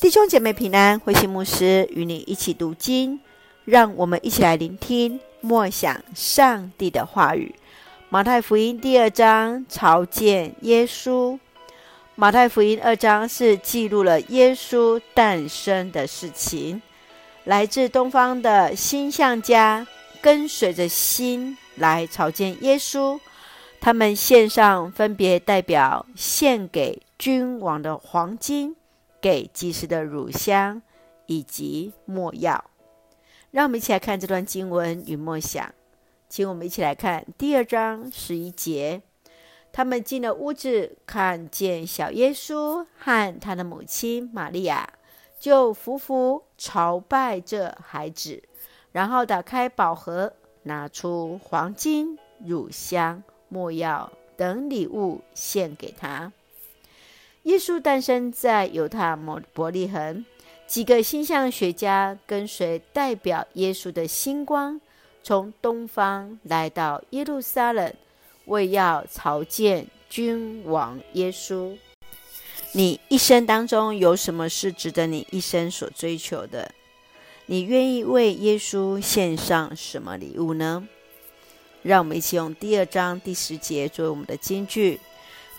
弟兄姐妹平安，慧馨牧师与你一起读经，让我们一起来聆听默想上帝的话语。马太福音第二章，朝见耶稣。马太福音二章是记录了耶稣诞生的事情。来自东方的星象家跟随着星来朝见耶稣，他们献上分别代表献给君王的黄金。给祭司的乳香以及没药，让我们一起来看这段经文与默想。请我们一起来看第二章十一节。他们进了屋子，看见小耶稣和他的母亲玛利亚，就俯伏朝拜这孩子，然后打开宝盒，拿出黄金、乳香、没药等礼物献给他。耶稣诞生在犹太摩伯利恒，几个星象学家跟随代表耶稣的星光，从东方来到耶路撒冷，为要朝见君王耶稣。你一生当中有什么是值得你一生所追求的？你愿意为耶稣献上什么礼物呢？让我们一起用第二章第十节作为我们的金句。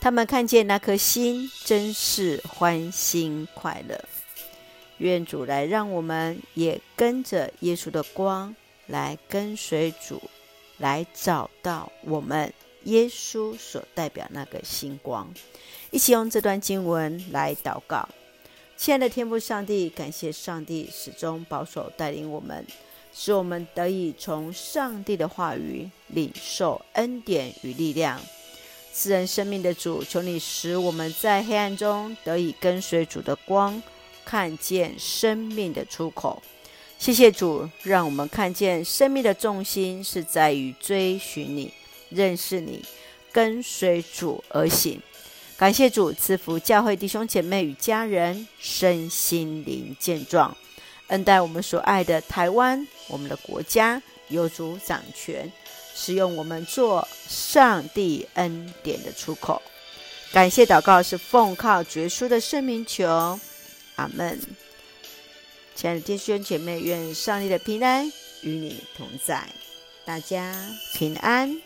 他们看见那颗星，真是欢欣快乐。愿主来让我们也跟着耶稣的光来跟随主，来找到我们耶稣所代表那个星光。一起用这段经文来祷告。亲爱的天父上帝，感谢上帝始终保守带领我们，使我们得以从上帝的话语领受恩典与力量。赐人生命的主，求你使我们在黑暗中得以跟随主的光，看见生命的出口。谢谢主，让我们看见生命的重心是在于追寻你、认识你、跟随主而行。感谢主赐福教会弟兄姐妹与家人身心灵健壮，恩待我们所爱的台湾，我们的国家有主掌权。使用我们做上帝恩典的出口，感谢祷告是奉靠绝书的圣名求，阿门。亲爱的弟兄姐妹，愿上帝的平安与你同在，大家平安。